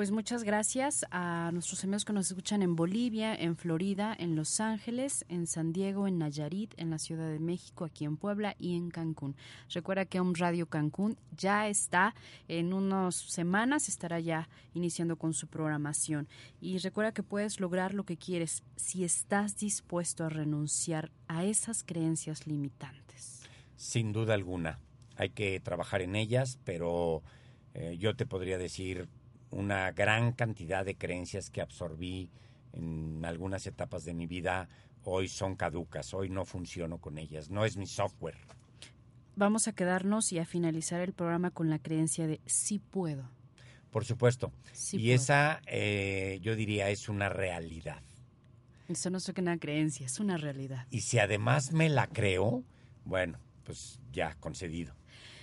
Pues muchas gracias a nuestros amigos que nos escuchan en Bolivia, en Florida, en Los Ángeles, en San Diego, en Nayarit, en la Ciudad de México, aquí en Puebla y en Cancún. Recuerda que un Radio Cancún ya está en unas semanas, estará ya iniciando con su programación. Y recuerda que puedes lograr lo que quieres si estás dispuesto a renunciar a esas creencias limitantes. Sin duda alguna, hay que trabajar en ellas, pero eh, yo te podría decir una gran cantidad de creencias que absorbí en algunas etapas de mi vida hoy son caducas, hoy no funciono con ellas, no es mi software. Vamos a quedarnos y a finalizar el programa con la creencia de sí puedo. Por supuesto. Sí y puedo. esa, eh, yo diría, es una realidad. Eso no es una creencia, es una realidad. Y si además me la creo, bueno, pues ya concedido.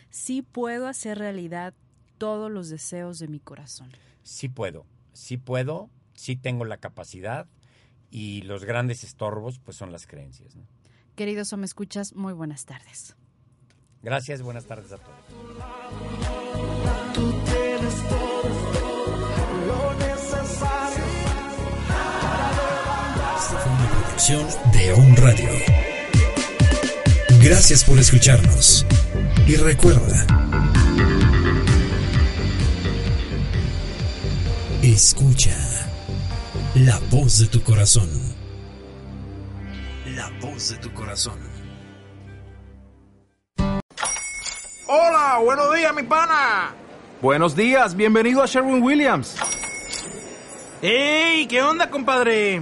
Sí puedo hacer realidad todos los deseos de mi corazón. Sí puedo, sí puedo, sí tengo la capacidad y los grandes estorbos pues son las creencias. ¿no? Queridos o me escuchas, muy buenas tardes. Gracias, buenas tardes a todos. Tú tienes todo lo necesario Esta fue una producción de On Radio. Gracias por escucharnos. Y recuerda, escucha la voz de tu corazón. La voz de tu corazón. Hola, buenos días, mi pana. Buenos días, bienvenido a Sherwin Williams. ¡Ey! ¿Qué onda, compadre?